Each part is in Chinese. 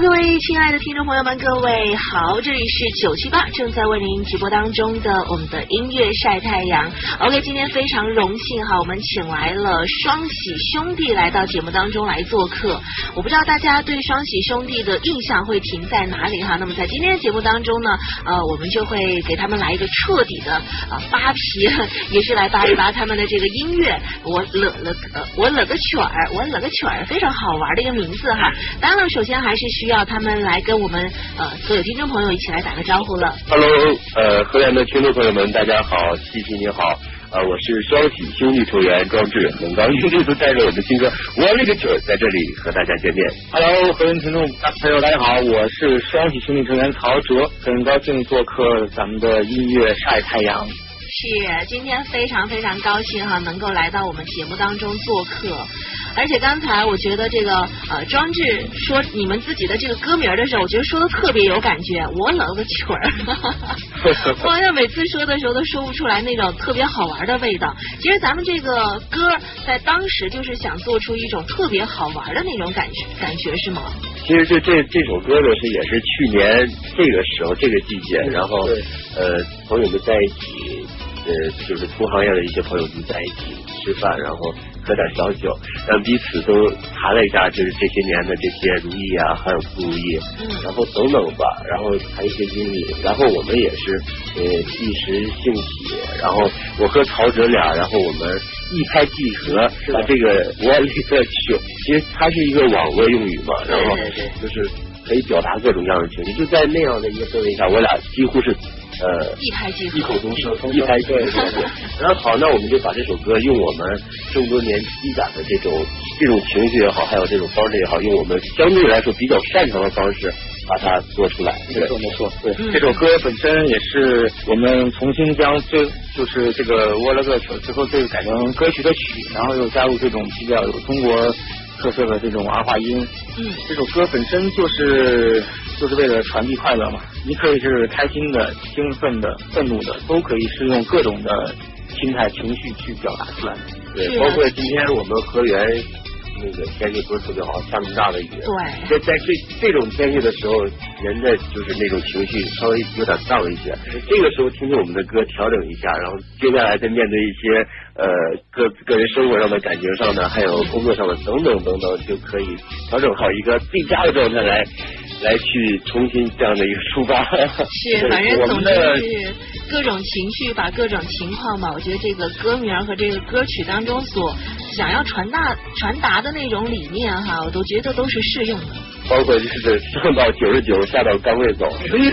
各位亲爱的听众朋友们，各位好，这里是九七八正在为您直播当中的我们的音乐晒太阳。OK，今天非常荣幸哈，我们请来了双喜兄弟来到节目当中来做客。我不知道大家对双喜兄弟的印象会停在哪里哈。那么在今天的节目当中呢，呃，我们就会给他们来一个彻底的啊扒皮，也是来扒一扒他们的这个音乐。我了了呃，我了个曲儿，我了个曲儿，非常好玩的一个名字哈。当然了，首先还是。需要他们来跟我们呃所有听众朋友一起来打个招呼了。Hello，呃，河源的听众朋友们，大家好，西西你好，呃，我是双喜兄弟成员庄志，很高兴这次带着我的新歌《我那个曲》在这里和大家见面。Hello，河源听众朋友大家好，我是双喜兄弟成员曹哲，很高兴做客咱们的音乐晒太阳。是，今天非常非常高兴哈，能够来到我们节目当中做客。而且刚才我觉得这个呃庄志说你们自己的这个歌名的时候，我觉得说的特别有感觉。我冷个曲儿，我好像每次说的时候都说不出来那种特别好玩的味道。其实咱们这个歌在当时就是想做出一种特别好玩的那种感觉，感觉是吗？其实这这这首歌呢是也是去年这个时候这个季节，然后呃朋友们在一起，呃就是同行业的一些朋友们在一起吃饭，然后。喝点小酒，让彼此都谈了一下，就是这些年的这些如意啊，还有不如意，然后等等吧，然后谈一些经历，然后我们也是呃一时兴起，然后我和曹哲俩，然后我们一拍即合，把这个我勒个去，其实它是一个网络用语嘛，然后就是可以表达各种各样的情绪，就在那样的一个氛围下，我俩几乎是。呃，一拍即合，异口同声，一拍即合。然后好，那我们就把这首歌用我们这么多年积攒的这种这种情绪也好，还有这种方式也好，用我们相对来说比较擅长的方式把它做出来。没错，没错。对，这首歌本身也是我们重新将最就是这个沃勒个曲之后，这个改成歌曲的曲，然后又加入这种比较有中国特色的这种儿化音。嗯，这首歌本身就是。就是为了传递快乐嘛，你可以是开心的、兴奋的、愤怒的，都可以是用各种的心态、情绪去表达出来。对，包括今天我们河源。那个天气不是特别好，下那么大的雨。对，在在这这种天气的时候，人的就是那种情绪稍微有点荡一些。这个时候听听我们的歌，调整一下，然后接下来再面对一些呃个个人生活上的、感情上的，还有工作上的等等等等，就可以调整好一个最佳的状态来来去重新这样的一个出发。是，反正总之是各种情绪，把各种情况吧。我觉得这个歌名和这个歌曲当中所。想要传达传达的那种理念哈，我都觉得都是适用的。包括就是 上到九十九，下到岗位走。没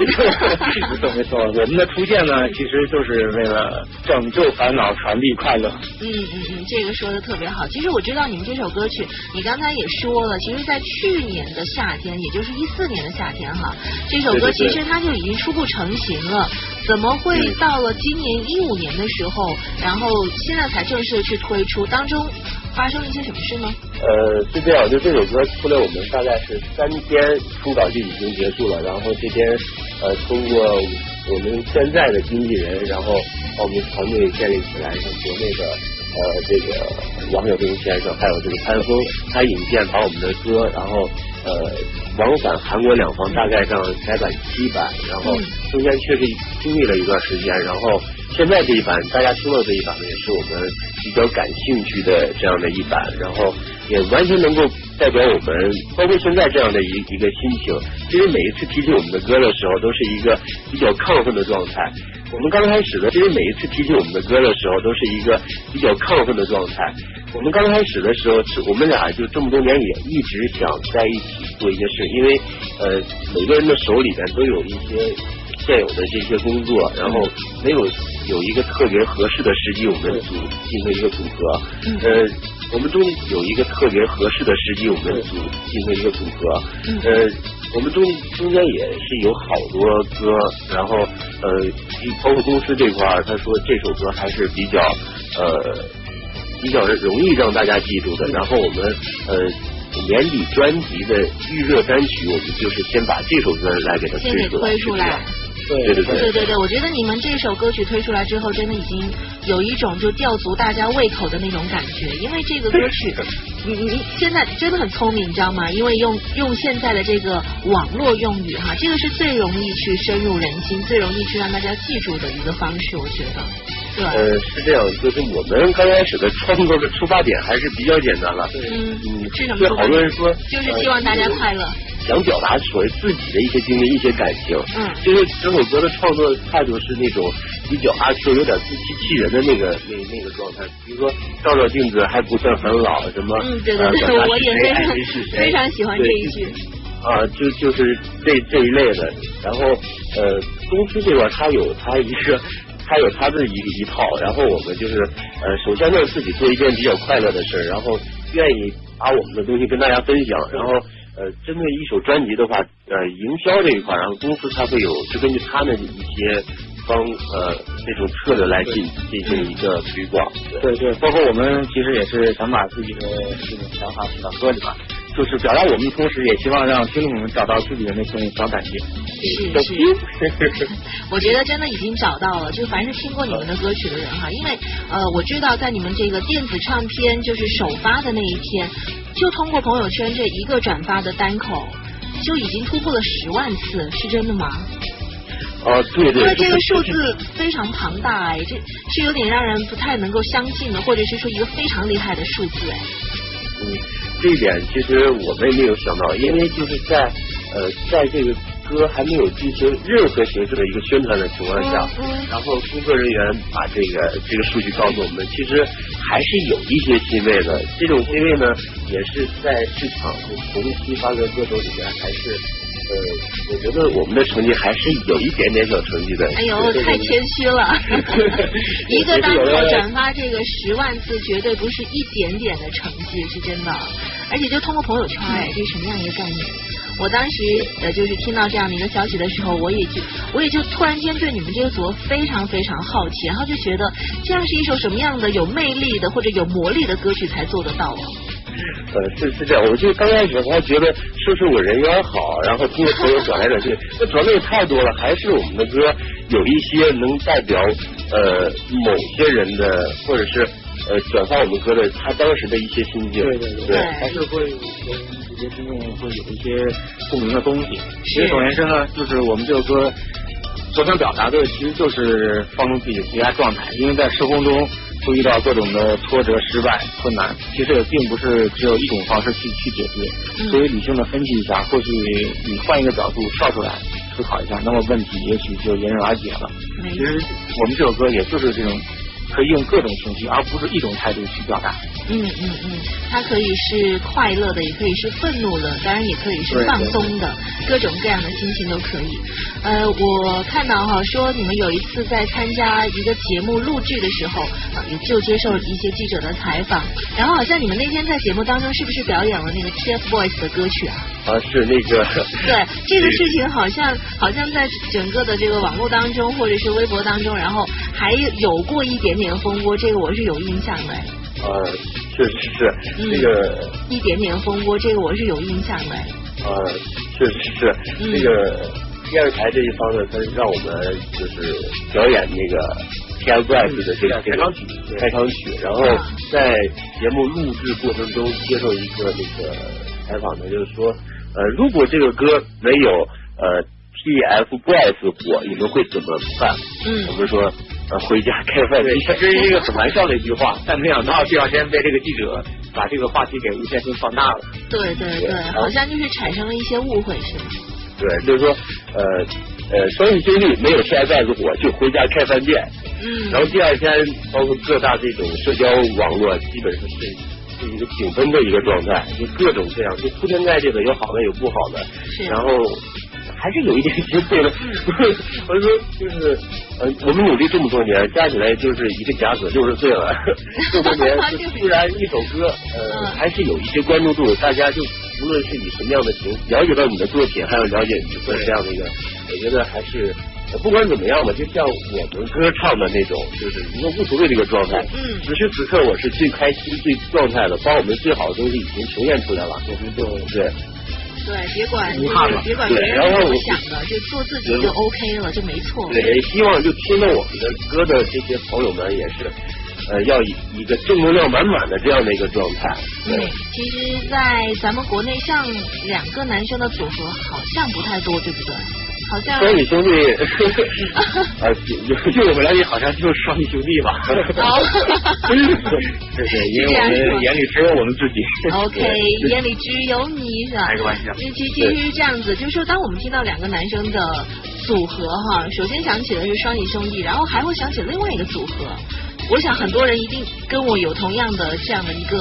错没错，我们的出现呢，其实就是为了拯救烦恼，传递快乐。嗯嗯嗯，这个说的特别好。其实我知道你们这首歌曲，你刚才也说了，其实，在去年的夏天，也就是一四年的夏天哈，这首歌其实它就已经初步成型了。怎么会到了今年一五年的时候，然后现在才正式去推出？当中发生了一些什么事呢？呃，是这样，就这首歌出来，我们大概是三天初稿就已经结束了，然后这边呃通过我们现在的经纪人，然后把我们团队建立起来，像国内的呃这个王晓东先生，还有这个潘峰，他引荐把我们的歌，然后。呃，往返韩国两方大概上改版七版，然后中间确实经历了一段时间，然后现在这一版大家听到这一版呢，也是我们比较感兴趣的这样的一版，然后也完全能够代表我们，包括现在这样的一一个心情。其实每一次提起我们的歌的时候，都是一个比较亢奋的状态。我们刚开始的，其实每一次提起我们的歌的时候，都是一个比较亢奋的状态。我们刚开始的时候，我们俩就这么多年也一直想在一起做一些事，因为呃每个人的手里边都有一些现有的这些工作，然后没有有一个特别合适的时机，我们组进行一个组合。呃，我们终于有一个特别合适的时机，我们组进行一个组合。呃，我们中中间也是有好多歌，然后呃包括公司这块儿，他说这首歌还是比较呃。比较容易让大家记住的，然后我们呃年底专辑的预热单曲，我们就是先把这首歌来给它推出来。对对对对对对，我觉得你们这首歌曲推出来之后，真的已经有一种就吊足大家胃口的那种感觉，因为这个歌曲，你你现在真的很聪明，你知道吗？因为用用现在的这个网络用语哈，这个是最容易去深入人心、最容易去让大家记住的一个方式，我觉得。对。呃，是这样，就是我们刚开始的创作的出发点还是比较简单了。嗯。嗯。是什么？好多人说。就是希望大家快乐。想表达所谓自己的一些经历、一些感情。嗯。就是这首歌的创作态度是那种比较阿 Q、有点自欺欺人的那个那那个状态。比如说照照镜子还不算很老，什么？嗯，对对对，我也非常非常喜欢这一句。啊，就就是这这一类的。然后呃，公司这边他有他一个，他有他的一一套。然后我们就是呃，首先呢自己做一件比较快乐的事儿，然后愿意把我们的东西跟大家分享，然后。呃，针对一首专辑的话，呃，营销这一块，然后公司它会有，就根据他们一些方呃那种策略来进进行一个推广。对对，包括我们其实也是想把自己的这种想法写到歌里边，就是表达我们同时也希望让听众们找到自己的那份小感觉。是是，我觉得真的已经找到了。就凡是听过你们的歌曲的人哈，因为呃，我知道在你们这个电子唱片就是首发的那一天。就通过朋友圈这一个转发的单口，就已经突破了十万次，是真的吗？啊，对对。因为这个数字非常庞大哎，这是有点让人不太能够相信的，或者是说一个非常厉害的数字哎。嗯，这一点其实我们也没有想到，因为就是在呃，在这个。歌还没有进行任何形式的一个宣传的情况下，然后工作人员把这个这个数据告诉我们，其实还是有一些欣慰的。这种欣慰呢，也是在市场同期发歌歌手里面，还是呃，我觉得我们的成绩还是有一点点小成绩的。哎呦，太谦虚了！一个单口转发这个十万字，绝对不是一点点的成绩，是真的。而且就通过朋友圈，哎，这是什么样一个概念？我当时呃，就是听到这样的一个消息的时候，我也就我也就突然间对你们这个组合非常非常好奇，然后就觉得这样是一首什么样的有魅力的或者有魔力的歌曲才做得到啊？呃，是是这样，我就刚开始还觉得说是我人缘好，然后通过朋友转来转去，那转的也太多了，还是我们的歌有一些能代表呃某些人的，或者是呃转发我们歌的他当时的一些心境，对对对，还是会。这些听众会有一些共鸣的东西。其实总而言之呢，就是我们这首歌所想表达的，其实就是放松自己的最佳状态。因为在施工中会遇到各种的挫折、失败、困难，其实也并不是只有一种方式去去解决。所以理性的分析一下，或许你换一个角度跳出来思考一下，那么问题也许就迎刃而解了。其实我们这首歌也就是这种。可以用各种情绪，而不是一种态度去表达。嗯嗯嗯，它可以是快乐的，也可以是愤怒的，当然也可以是放松的，各种各样的心情都可以。呃，我看到哈，说你们有一次在参加一个节目录制的时候，也就接受一些记者的采访，然后好像你们那天在节目当中是不是表演了那个 TFBOYS 的歌曲啊？啊，是那个。对，这个事情好像好像在整个的这个网络当中或者是微博当中，然后还有过一点点。蜂窝，这个我是有印象的。呃，确实是这个一点点风波，这个我是有印象的。呃，确实是这个电视台这一方呢，他让我们就是表演那个 TFBOYS 的这个开场曲，开场曲。然后在节目录制过程中接受一个那个采访呢，就是说，呃，如果这个歌没有呃 TFBOYS 火，你们会怎么办？嗯，我们说。呃，回家开饭。店，这是一个很玩笑的一句话，但没想到第二天被这个记者把这个话题给无限性放大了。对对对，好像就是产生了一些误会，是吗？对，就是说，呃呃，双喜兄弟没有现在如火，就回家开饭店。嗯。然后第二天，包括各大这种社交网络，基本上是是一个井喷的一个状态，就各种各样，就铺天盖地的，有好的有不好的。是。然后。还是有一点机会的，我说就是呃，我们努力这么多年，加起来就是一个甲子六十岁了，这么多年，突然一首歌，呃，还是有一些关注度，大家就无论是以什么样的形了解到你的作品，还有了解你的这样的一个，我觉得还是不管怎么样吧，就像我们歌唱的那种，就是一个无所谓的一个状态。嗯。此时此刻我是最开心、最状态的，把我们最好的东西已经呈现出来了，我们就对。对，别管别管别对人是怎么想的，就做自己就 OK 了，就没错。对，也希望就听了我们的歌的这些朋友们也是，呃，要以一个正能量满满的这样的一个状态。嗯对，，其实，在咱们国内，像两个男生的组合好像不太多，对不对？好像双喜兄弟，啊，就就我们了解，好像就是双喜兄弟吧。哦 对对，因为我们眼里只有我们自己。OK，眼里只有你是吧？开个玩笑其其其实是这样子，就是说，当我们听到两个男生的组合哈，首先想起的是双喜兄弟，然后还会想起另外一个组合。我想很多人一定跟我有同样的这样的一个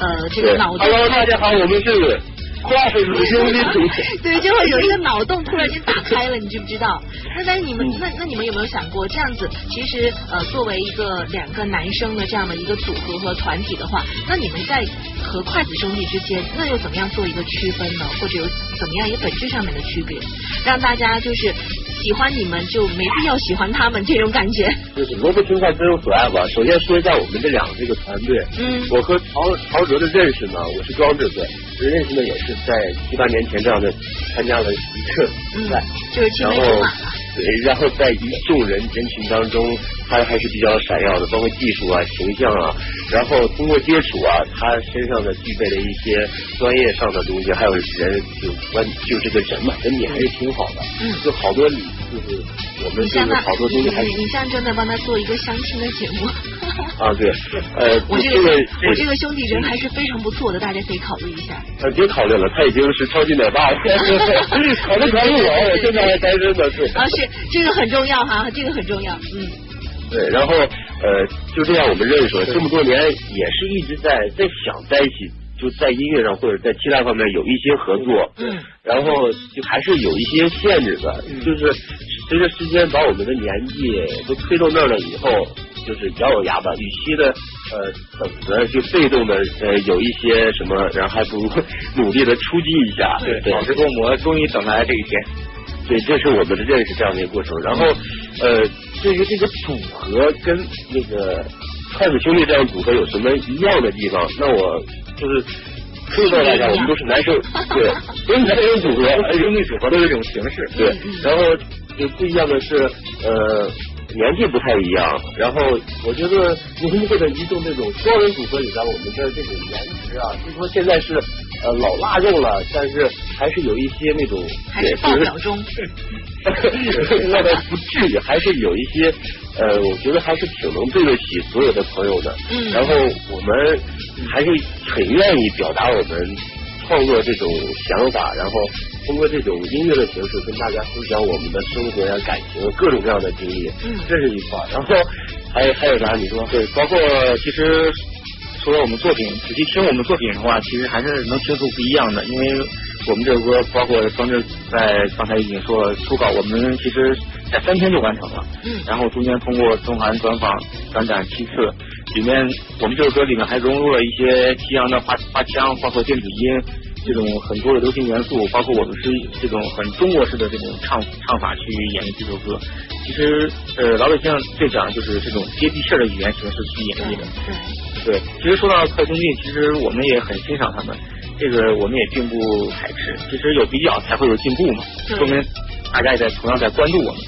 呃这个脑洞。，Hello，大家好，我们是花粉兄弟组。对，就会有一个脑洞突然间打开了，你知不知道？那但是你们那那你们有没有想过，这样子其实呃作为一个两个男生的这样的一个组合和团体的话，那你们在和筷子兄弟之间，那又怎么样做一个区分呢？或者有怎么样一个本质上面的区别，让大家就是喜欢你们就没必要喜欢他们这种感觉？就是萝卜青菜各有所爱吧。首先说一下我们这两个这个团队，嗯我和曹曹哲的认识呢，我是装置队，认识呢也是在七八年前这样的参加了一次比赛，就是青然后梅竹马了。对，然后在一众人人群当中，他还是比较闪耀的，包括技术啊、形象啊，然后通过接触啊，他身上的具备的一些专业上的东西，还有人就关就这个人嘛，人品还是挺好的，嗯就好多就是我们就你像他，是好多东西还是你现在正在帮他做一个相亲的节目。啊，对，呃，我这个这个我这个兄弟人还是非常不错的，大家可以考虑一下。呃，别考虑了，他已经是超级奶爸了，考虑考虑我，我现在还单身呢，是。啊，是这个很重要哈，这个很重要。嗯，对，然后呃，就这样我们认识了这么多年，也是一直在在想在一起，就在音乐上或者在其他方面有一些合作，嗯，然后就还是有一些限制的，就是随着时间把我们的年纪都推到那儿了以后，就是咬咬牙吧，与其的呃等着就被动的呃有一些什么，然后还不如 努力的出击一下，对，对宝石共磨终于等来这一天。对，这是我们的认识这样的一个过程。然后，呃，对于这个组合跟那个筷子兄弟这样组合有什么一样的地方，那我就是说告诉大家，我们都是男生，对，都是男生组合，而兄弟组合都是这种形式，对。然后就不一样的是，呃。年纪不太一样，然后我觉得浓墨的移动这种双人组合里边，我们的这种颜值啊，虽说现在是呃老腊肉了，但是还是有一些那种还是爆表中。那倒不至于，还是有一些呃，我觉得还是挺能对得起所有的朋友的。嗯然后我们还是很愿意表达我们创作这种想法，然后通过这种音乐的形式跟大家分享我们的生活呀、感情各种各样的经历。嗯这是一块。然后还有还有啥？你说？对，包括其实除了我们作品，仔细听我们作品的话，其实还是能听出不一样的。因为我们这首歌，包括方志在刚才已经说了，初稿我们其实在三天就完成了。嗯然后中间通过中韩专访、转展七次，里面我们这首歌里面还融入了一些西洋的花花腔，包括电子音这种很多的流行元素，包括我们是这种很中国式的这种唱唱法去演绎这首歌。其实呃，老百姓最讲就是这种接地气儿的语言形式去演绎的。对，对，其实说到快兄弟，其实我们也很欣赏他们，这个我们也并不排斥。其实有比较才会有进步嘛，说明大家也在同样在关注我们。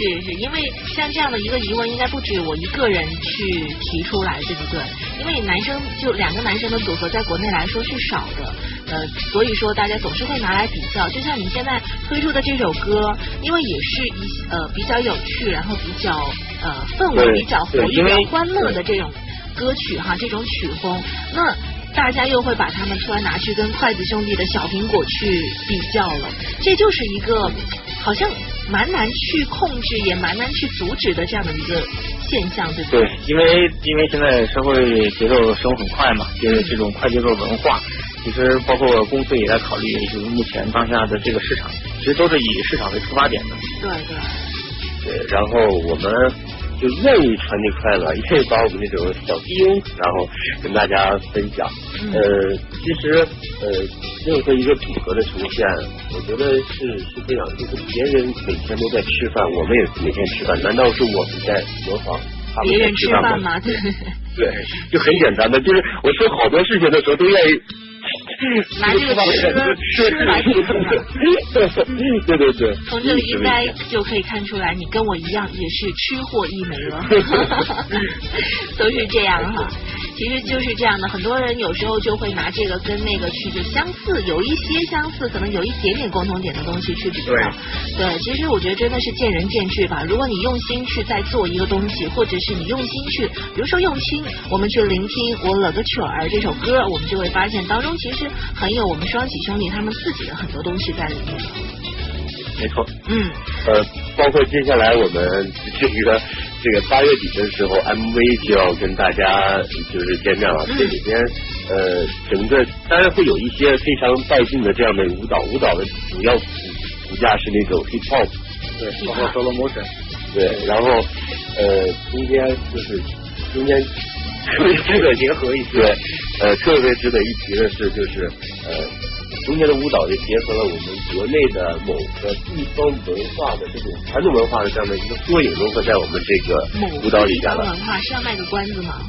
是是，因为像这样的一个疑问，应该不止我一个人去提出来，对不对？因为男生就两个男生的组合，在国内来说是少的，呃，所以说大家总是会拿来比较。就像你现在推出的这首歌，因为也是一呃比较有趣，然后比较呃氛围比较活跃、比较欢乐的这种歌曲哈，这种曲风，那。大家又会把他们突然拿去跟筷子兄弟的小苹果去比较了，这就是一个好像蛮难去控制，也蛮难去阻止的这样的一个现象，对不对，因为因为现在社会节奏生活很快嘛，就是这种快节奏文化，其实包括公司也在考虑，就是目前当下的这个市场，其实都是以市场为出发点的。对对，对，然后我们就愿意传递快乐，愿意把我们这种小丁，然后跟大家分享。嗯。呃，其实呃，任何一个组合的呈现，我觉得是是这样，就是别人每天都在吃饭，我们也每天吃饭，难道是我们在模仿他们在别人吃饭饭嘛，对，对，就很简单的，就是我说好多事情的时候都愿意拿这个吃吃来填补对对对。从这里应该就可以看出来，你跟我一样也是吃货一枚了，都是这样哈。其实就是这样的，很多人有时候就会拿这个跟那个去就相似，有一些相似，可能有一点点共同点的东西去比较。对，其实我觉得真的是见仁见智吧。如果你用心去在做一个东西，或者是你用心去，比如说用心，我们去聆听《我了个曲儿》这首歌，我们就会发现当中其实很有我们双喜兄弟他们自己的很多东西在里面。没错。嗯。呃，包括接下来我们这个。这个八月底的时候，MV 就要跟大家就是见面了。这里边呃，整个当然会有一些非常带劲的这样的舞蹈，舞蹈的主要骨架是那种 hip hop，对，包括 solo motion，对，然后呃，中间就是中间特别值得结合一些，呃，特别值得一提的是就是呃。中间的舞蹈就结合了我们国内的某个地方文化的这种传统文化的这样的一个缩影，融合在我们这个舞蹈里边了。文化是要卖个关子吗？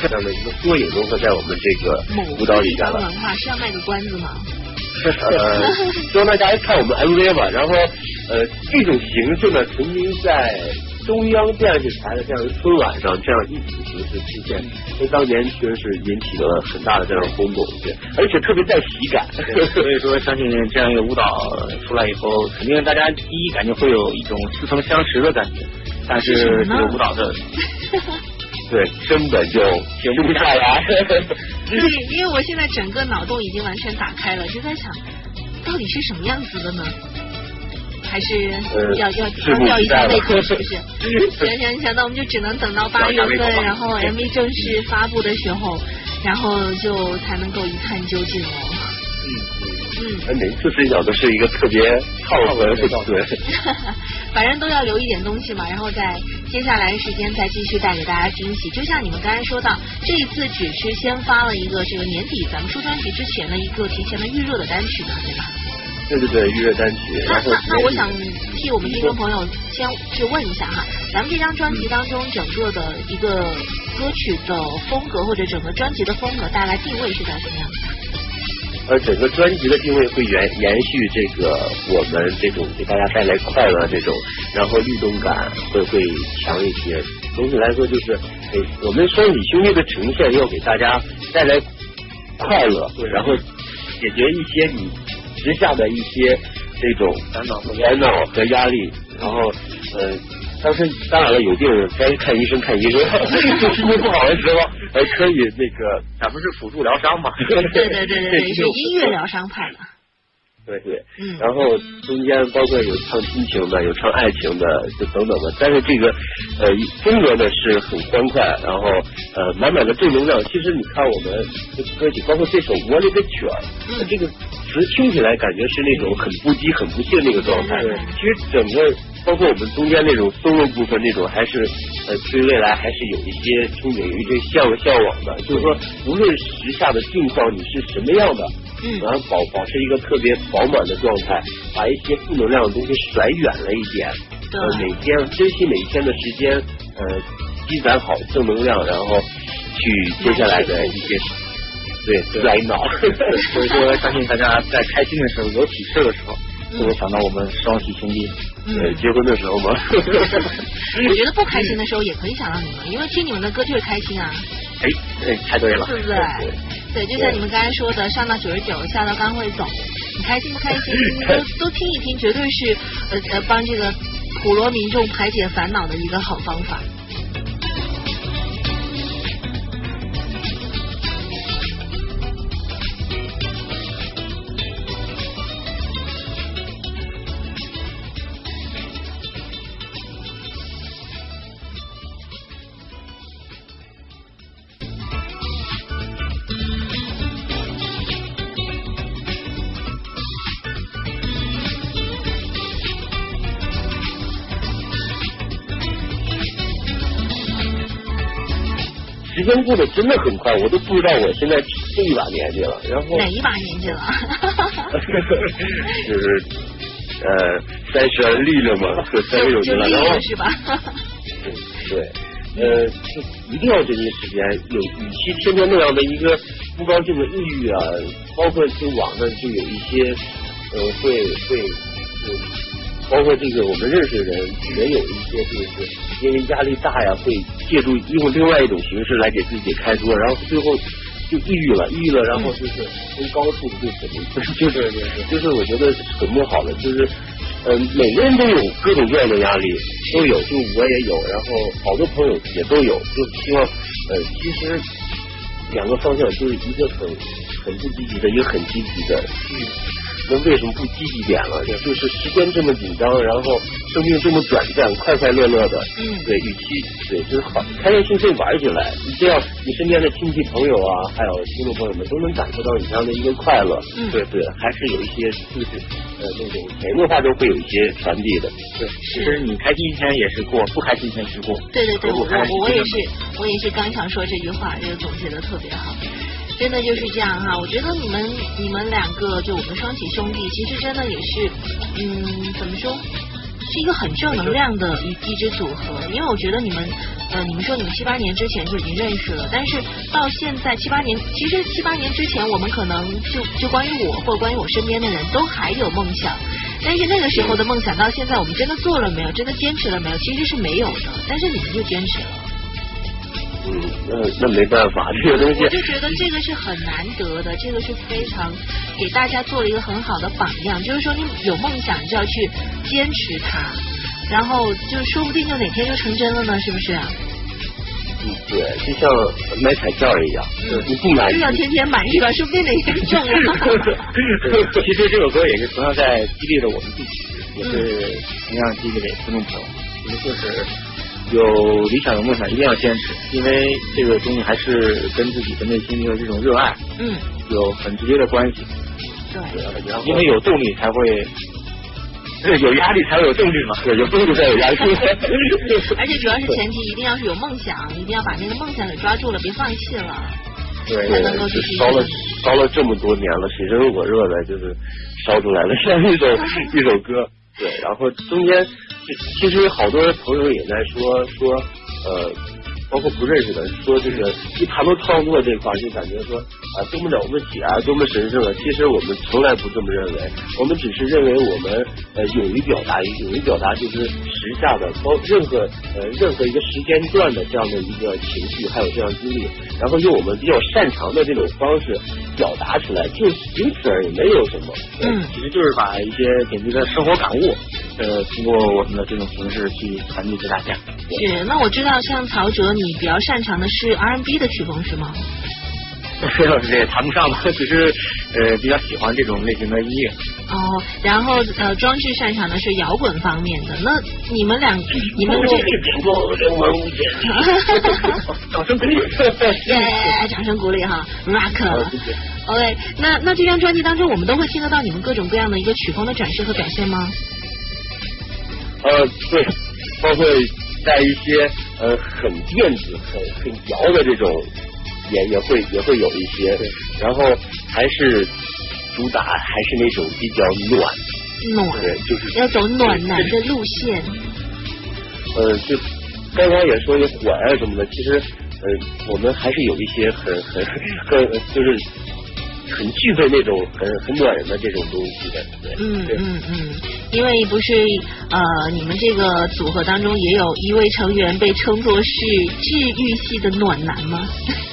这样的一个缩影融合在我们这个舞蹈里边了。文化是要卖个关子吗？呃，希望大家看我们 MV 吧。然后呃，这种形式呢，曾经在。中央电视台的这样一个春晚上，这样一组形式出现，所以当年确实是引起了很大的这样轰动，对，而且特别带喜感。所以说，相信这样一个舞蹈出来以后，肯定大家第一感觉会有一种似曾相识的感觉。但是这个舞蹈的，对，根本就停不下来。对，因为我现在整个脑洞已经完全打开了，就在想，到底是什么样子的呢？还是要要要吊一下胃口，是不是？行行行，那我们就只能等到八月份，然后 MV 正式发布的时候，然后就才能够一探究竟哦。嗯嗯，每次视角都是一个特别套路的对。反正都要留一点东西嘛，然后在接下来的时间再继续带给大家惊喜。就像你们刚才说到，这一次只是先发了一个这个年底咱们出专辑之前的一个提前的预热的单曲嘛，对吧？对对对，预热单曲。那那那，我想替我们听众朋友先去问一下哈，咱们这张专辑当中整个的一个歌曲的风格或者整个专辑的风格，大概定位是在什么样子？呃，整个专辑的定位会延延续这个我们这种给大家带来快乐这种，然后律动感会会强一些。总体来说，就是给我们双喜兄弟的呈现要给大家带来快乐，然后解决一些你。时下的一些这种烦恼、烦恼和压力，然后呃，当时当然了，有病该看医生看医生，心 情不好的时候还可以那个，咱们是辅助疗伤嘛，对对对对对，是音乐疗伤派的。对对，嗯，然后中间包括有唱亲情的，有唱爱情的，就等等的。但是这个呃风格呢是很欢快，然后呃满满的正能量。其实你看我们这歌曲，包括这首《我勒个曲儿》，这个词听起来感觉是那种很不羁、很不屑那个状态。其实整个包括我们中间那种 solo 部分，那种还是呃对未来还是有一些憧憬、有一些向向往的。就是说，无论时下的境况你是什么样的。嗯然后保保持一个特别饱满的状态，把一些负能量的东西甩远了一点。呃，每天珍惜每一天的时间，呃，积攒好正能量，然后去接下来的一些对来脑。所以说，相信大家在开心的时候、有喜事的时候，都会想到我们双喜兄弟。对，结婚的时候吗？我觉得不开心的时候也可以想到你们，因为听你们的歌就是开心啊。哎，哎，猜对了，对不对？对，就像你们刚才说的，上到九十九，下到刚会走，你开心不开心？都都听一听，绝对是呃呃帮这个普罗民众排解烦恼的一个好方法。时间过得真的很快，我都不知道我现在这一把年纪了。然后哪一把年纪了？就是呃三十而立了嘛，三十有年了，然后是吧？对，呃，就一定要珍惜时间，有与其天天那样的一个不高兴的抑郁啊，包括就网上就有一些呃会会呃，包括这个我们认识的人也有一些就是因为压力大呀，会借助用另外一种形式来给自己开脱，然后最后就抑郁了，抑郁了，然后就是从高处就怎么就是就是我觉得很不好的，就是呃每个人都有各种各样的压力，都有，就我也有，然后好多朋友也都有，就希望呃其实。两个方向就是一个很很不积极的，一个很积极的。那为什么不积极点了？就是时间这么紧张，然后生命这么短暂，快快乐乐的。嗯。对，与其对，就是好，开开心心玩起来。这样，你身边的亲戚朋友啊，还有听众朋友们都能感受到你这样的一个快乐。嗯。对对，还是有一些就是呃那种潜移默化中会有一些传递的。对，其实你开心一天也是过，不开心一天是过。对对对，我我我也是，我也是刚想说这句话，这个总结的特别好。真的就是这样哈，我觉得你们你们两个就我们双喜兄弟，其实真的也是，嗯，怎么说，是一个很正能量的一一支组合。因为我觉得你们，呃，你们说你们七八年之前就已经认识了，但是到现在七八年，其实七八年之前我们可能就就关于我或关于我身边的人都还有梦想，但是那个时候的梦想到现在我们真的做了没有，真的坚持了没有，其实是没有的。但是你们就坚持了。嗯，那那没办法，这个东西。我就觉得这个是很难得的，这个是非常给大家做了一个很好的榜样。就是说，你有梦想就要去坚持它，然后就说不定就哪天就成真了呢，是不是？嗯，对，就像买彩票一样，你不买就要天天买是吧？说不定哪天中了。其实这首歌也是同样在激励着我们自己，也是同样激励着听众朋友，其实就是。有理想有梦想，一定要坚持，因为这个东西还是跟自己的内心的这种热爱，嗯，有很直接的关系。对，因为有动力才会，对有压力才会有动力嘛，对，有动力才有压力。而且主要是前提一定要是有梦想，一定要把那个梦想给抓住了，别放弃了。对，才能够烧了烧了这么多年了，水深火热的，就是烧出来了 像一首 一首歌。对，然后中间。其实好多朋友也在说说，呃，包括不认识的，说这个一谈到创作这块，就感觉说啊多么了不起啊，多么神圣啊。其实我们从来不这么认为，我们只是认为我们呃勇于表达，勇于表达就是时下的，包任何呃任何一个时间段的这样的一个情绪，还有这样经历，然后用我们比较擅长的这种方式表达出来，就仅此而已，没有什么。嗯，其实就是把一些点滴的生活感悟。呃，通过我们的这种形式去传递给大家。是，那我知道，像曹哲，你比较擅长的是 R&B 的曲风是吗？这也谈不上吧，只是呃比较喜欢这种类型的音乐。哦，然后呃，庄志擅长的是摇滚方面的。那你们两，你们这，掌声鼓励，耶，掌声鼓励哈，Rock。OK，那那这张专辑当中，我们都会听得到你们各种各样的一个曲风的展示和表现吗？呃，对，包括在一些呃很电子、很很摇的这种，也也会也会有一些，然后还是主打还是那种比较暖，暖，对，就是要走暖男的路线。呃，就刚刚也说有火呀什么的，其实呃我们还是有一些很很很就是。很具备那种很很暖人的这种东西的，对，嗯嗯嗯，因为不是呃，你们这个组合当中也有一位成员被称作是治愈系的暖男吗？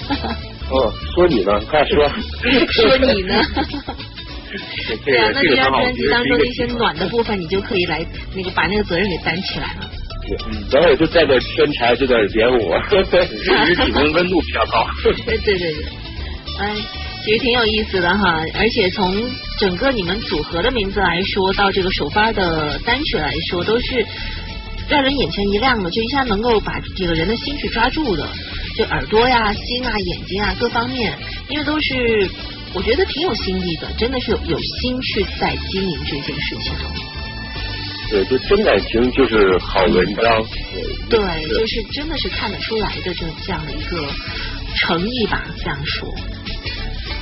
哦，说你呢，快说，说你呢？对啊，那这张专辑当中的一些暖的部分，你就可以来那个把那个责任给担起来了。嗯然后我就在那天台就在点我，其实体温温度比较高。对对对对，哎。其实挺有意思的哈，而且从整个你们组合的名字来说，到这个首发的单曲来说，都是让人眼前一亮的，就一下能够把这个人的心去抓住的，就耳朵呀、心啊、眼睛啊各方面，因为都是我觉得挺有心意的，真的是有有心去在经营这件事情。对，就真感情就是好文章。对，就是真的是看得出来的这这样的一个诚意吧，这样说。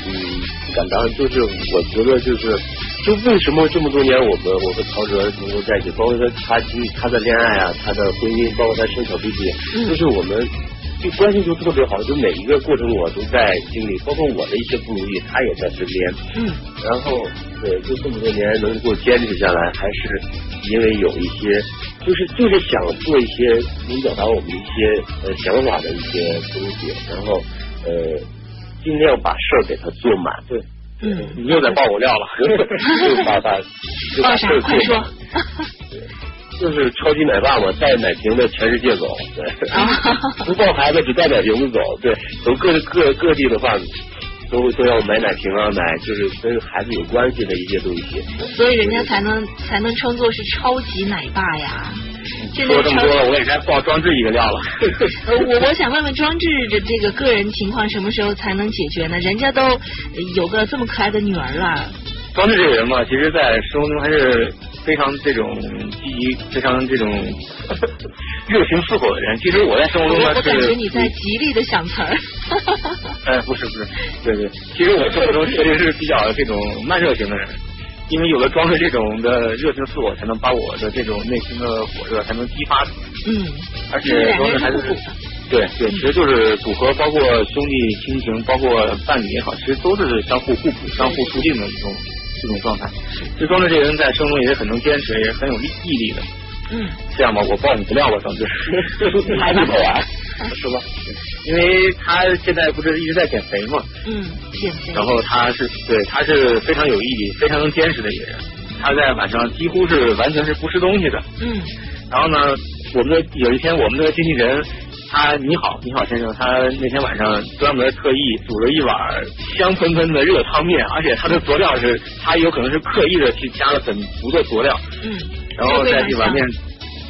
嗯，不敢当，就是我觉得就是，就为什么这么多年我们我和曹哲能够在一起，包括他他他的恋爱啊，他的婚姻，包括他生小弟弟，就是我们就关系就特别好，就每一个过程我都在经历，包括我的一些不如意，他也在身边。嗯，然后对，就这么多年能够坚持下来，还是因为有一些，就是就是想做一些能表达我们一些呃想法的一些东西，然后呃尽量把事儿给他做满。对，嗯，你又在爆我料了，就把把就把报啥？事儿快说做满。。就是超级奶爸嘛，带奶瓶的全世界走，对，不抱孩子只带奶瓶子走，对，从各各各地的话，都都要买奶瓶啊，买就是跟孩子有关系的一些东西。所以人家才能才能称作是超级奶爸呀。现在说这么多了，我也该报装置一个料了。呃，我我想问问庄志的这个个人情况什么时候才能解决呢？人家都呃有个这么可爱的女儿了。庄志这个人嘛，其实在生活中还是非常这种积极、非常这种 热情似火的人。其实我在生活中呢我感觉，你在极力的想词儿。哎，不是不是，对对，其实我生活中确实是比较这种慢热型的人。因为有了庄的这种的热情自我，才能把我的这种内心的火热才能激发出来。嗯，而且庄志还是。对对，其实就是组合，包括兄弟亲情，包括伴侣也好，其实都是相互互补、相互促进的一种这种状态。其实庄志这个人在生活中也是很能坚持，也是很有毅毅力的。嗯，这样吧，我爆你不料吧，庄志，还没爆完，是吧？因为他现在不是一直在减肥嘛，嗯，减肥。然后他是对他是非常有毅力、非常能坚持的一个人。他在晚上几乎是完全是不吃东西的，嗯。然后呢，我们的有一天我们的经纪人，他你好你好先生，他那天晚上专门特意煮了一碗香喷喷的热汤面，而且他的佐料是他有可能是刻意的去加了很足的佐料，嗯，然后在这碗面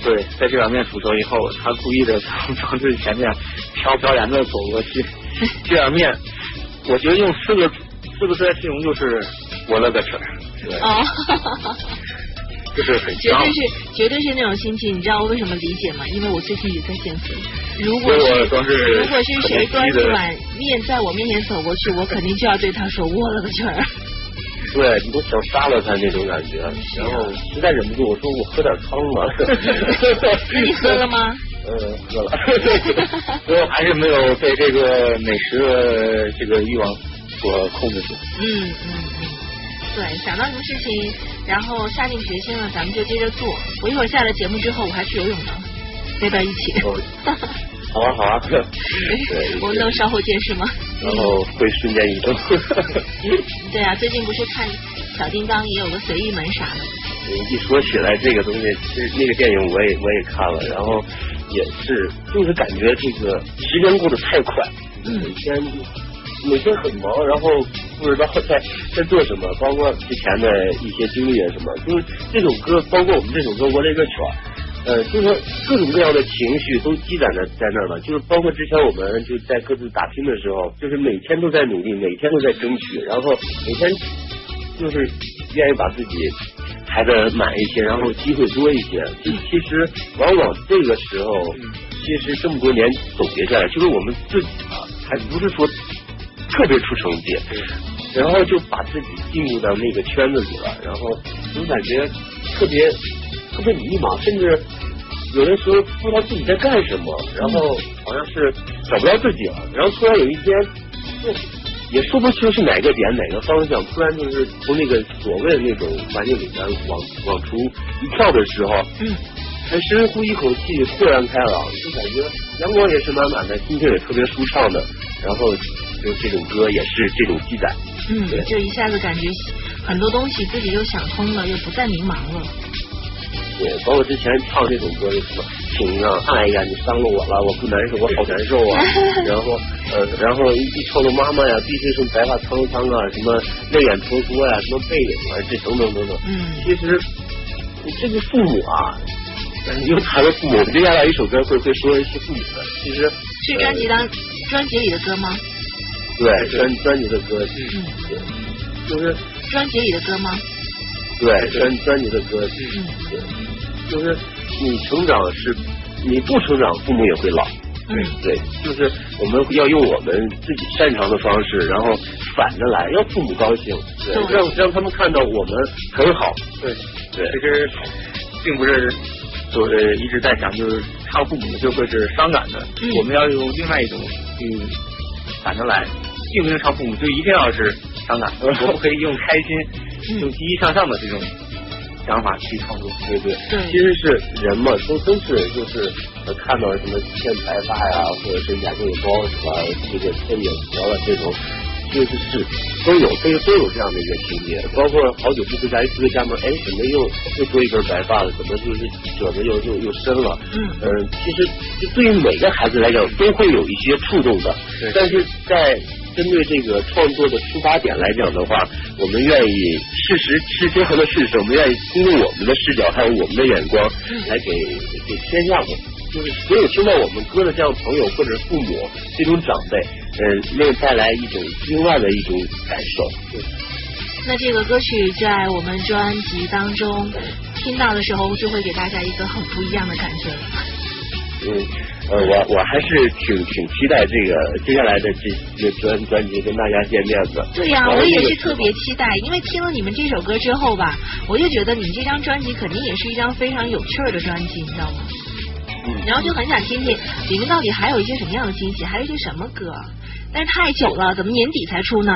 对，在这碗面煮熟以后，他故意的从从最前面飘飘然的走过去，这碗面，我觉得用四个四个字来形容就是我了个去儿，对，哦，就是很绝对。是绝对是那种心情。你知道我为什么理解吗？因为我最近也在减肥。如果是是如果是谁端一碗面在我面前走过去，我肯定就要对他说：“我了个去儿。对你都想杀了他那种感觉，然后实在忍不住，我说我喝点汤吧。那 你喝了吗？嗯，喝了。最后还是没有被这个美食的这个欲望所控制住。嗯嗯嗯，对，想到什么事情，然后下定决心了，咱们就接着做。我一会儿下了节目之后，我还去游泳呢，要不要一起？哦 好啊好啊，对，我们能稍后见是吗？然后会瞬间移动。对啊，最近不是看小叮当也有个随意门啥的。一说起来这个东西，其实那个电影我也我也看了，然后也是就是感觉这个时间过得太快，嗯每天每天很忙，然后不知道在在做什么，包括之前的一些经历啊什么，就是这首歌，包括我们这首歌《我这个圈儿》。呃，就是说各种各样的情绪都积攒在在那儿了，就是包括之前我们就在各自打拼的时候，就是每天都在努力，每天都在争取，然后每天就是愿意把自己排的满一些，然后机会多一些。就其实往往这个时候，其实这么多年总结下来，就是我们自己啊，还不是说特别出成绩，然后就把自己进入到那个圈子里了，然后总感觉特别特别迷茫，甚至有的时候不知道自己在干什么，然后好像是找不到自己了，然后突然有一天，就也说不清是哪个点哪个方向，突然就是从那个所谓的那种环境里面往往出一跳的时候，嗯才深呼一口气，豁然开朗，就感觉阳光也是满满的，心情也特别舒畅的，然后就这种歌也是这种记载。嗯，就一下子感觉很多东西自己又想通了，又不再迷茫了。对，包括之前唱这种歌就什么情啊，哎呀，你伤了我了，我不难受，我好难受啊。然后呃，然后一一唱到妈妈呀，必须是白发苍苍啊，什么泪眼婆娑呀，什么背影啊，这等等等等。嗯其实这个父母啊，嗯又谈了父母，接下来一首歌会会说一些父母的。其实是专辑当专辑里的歌吗？对专专辑的歌，嗯，对，就是专辑里的歌吗？对专专辑的歌，嗯对，就是你成长是，你不成长，父母也会老。嗯对，就是我们要用我们自己擅长的方式，然后反着来，让父母高兴，对，对让让他们看到我们很好，对，对其实并不是就是一直在讲就是唱父母就会是伤感的，嗯我们要用另外一种嗯反着来，并不是唱父母就一定要是伤感，我们可以用开心、嗯用积极向上的这种想法去创作。对对，对其实是人嘛，都都是就是呃看到什么欠白发呀，或者是眼睛有包是吧，这个天眼条了这种，就是是都有，这个都有这样的一个情节。包括好久不回家，一回家门，哎，怎么又又多一根白发了？怎么就是褶子又又又深了？嗯嗯，其实就对于每个孩子来讲，都会有一些触动的。对但是在针对这个创作的出发点来讲的话，我们愿意事实是结合的事实，我们愿意通过我们的视角还有我们的眼光来给给天下的，就是所有听到我们歌的这样朋友或者是父母这种长辈，嗯，能带来一种另外的一种感受。对那这个歌曲在我们专辑当中听到的时候，就会给大家一个很不一样的感觉。嗯，呃，我我还是挺挺期待这个接下来的这这专专辑跟大家见面的。对呀、我也是特别期待，因为听了你们这首歌之后吧，我就觉得你们这张专辑肯定也是一张非常有趣儿的专辑，你知道吗？嗯然后就很想听听里面到底还有一些什么样的惊喜，还有一些什么歌。但是太久了，怎么年底才出呢？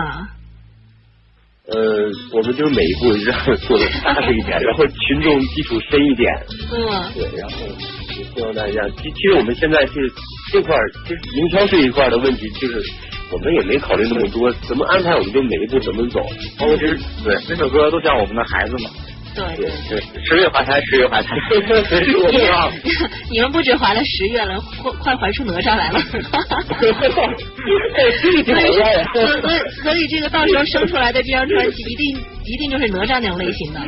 呃，我们就是每一步让做的踏实一点，然后群众基础深一点，嗯，对，然后希望大家，其其实我们现在是这块儿，其实营销这一块儿的问题，就是我们也没考虑那么多，怎么安排我们就每一步怎么走，包括其实对，每首歌都像我们的孩子嘛，对对对，十月怀胎，十月怀胎，我也不让。你们不止怀了十月了，快快怀出哪吒来了。所以，所以，所以这个到时候生出来的这张专辑，一定一定就是哪吒那种类型的。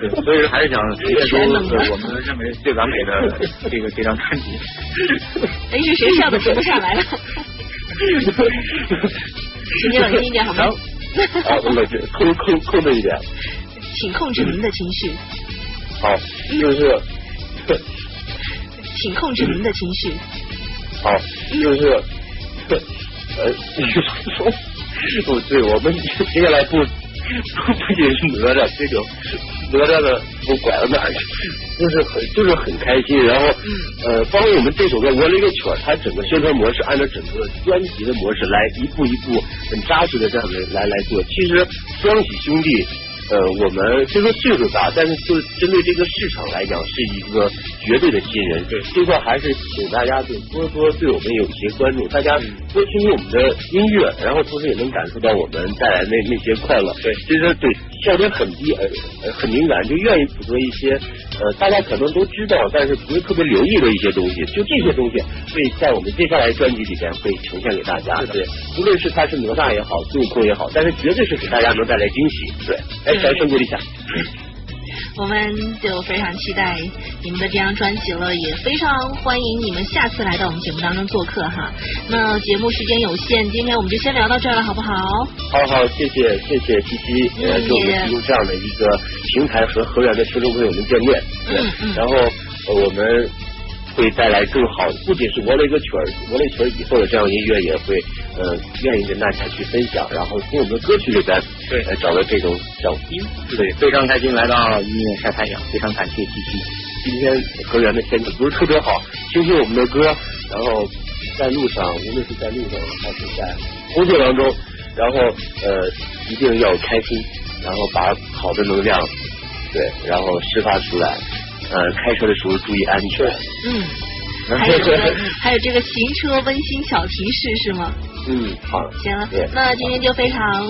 对，所以还是想呈现出全能的我们认为最完美的这个这张专辑。哎，是谁笑的停不下来了？请你冷静一点好吗？啊，我们控控控制一点，请控制您的情绪，好，就是。请控制您的情绪。好，就是，呃，不对，我们接下来不不不仅是哪吒这种哪吒的不拐到哪儿去，就是很就是很开心。然后呃，包括我们这首歌《我了一个曲儿》，它整个宣传模式按照整个专辑的模式来一步一步很扎实的这样来来来做。其实双喜兄弟。呃，我们虽说岁数大，但是就针对这个市场来讲，是一个绝对的新人。对这块还是请大家就多多对我们有一些关注，大家多听听我们的音乐，然后同时也能感受到我们带来那那些快乐。对，其实对笑点很低，呃呃很敏感，就愿意捕捉一些呃大家可能都知道，但是不是特别留意的一些东西。就这些东西会在我们接下来专辑里边会呈现给大家。对，无论是他是哪吒也好，孙悟空也好，但是绝对是给大家能带来惊喜。对，哎，掌声鼓励一下。我们就非常期待你们的这张专辑了，也非常欢迎你们下次来到我们节目当中做客哈。那节目时间有限，今天我们就先聊到这儿了，好不好？好好，谢谢谢谢七七，呃，给我们提供这样的一个平台和河源的听众朋友们见面。嗯嗯然后呃我们会带来更好，不仅是我了一个曲儿，我了一曲儿以后的这样音乐也会呃愿意跟大家去分享，然后从我们的歌曲里边对呃找到这种小音。对，非常开心来到音乐晒太阳，非常感谢西西。今天河源的天气不是特别好，听听我们的歌，然后在路上，无论是在路上还是在工作当中，然后呃一定要开心，然后把好的能量对，然后释放出来。呃，开车的时候注意安全。嗯，还有 这个还有这个行车温馨小提示是吗？嗯，好。行了，那今天就非常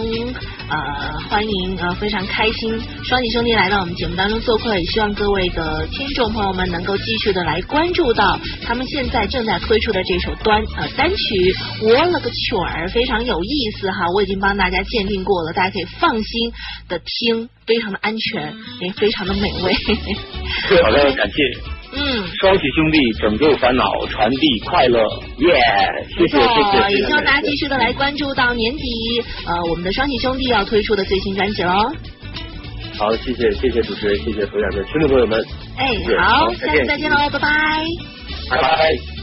呃欢迎呃非常开心，双喜兄弟来到我们节目当中做客，也希望各位的听众朋友们能够继续的来关注到他们现在正在推出的这首单呃单曲《我了个曲儿》，非常有意思哈，我已经帮大家鉴定过了，大家可以放心的听，非常的安全，也非常的美味。好的，感谢嗯。双喜兄弟拯救烦恼，传递快乐。耶、谢谢谢谢，也希望大家继续的来关注到年底，呃，我们的双喜兄弟要推出的最新专辑喽。好，谢谢谢谢主持人，谢谢所有的听众朋友们，哎，好，下次再见喽，拜拜。拜拜。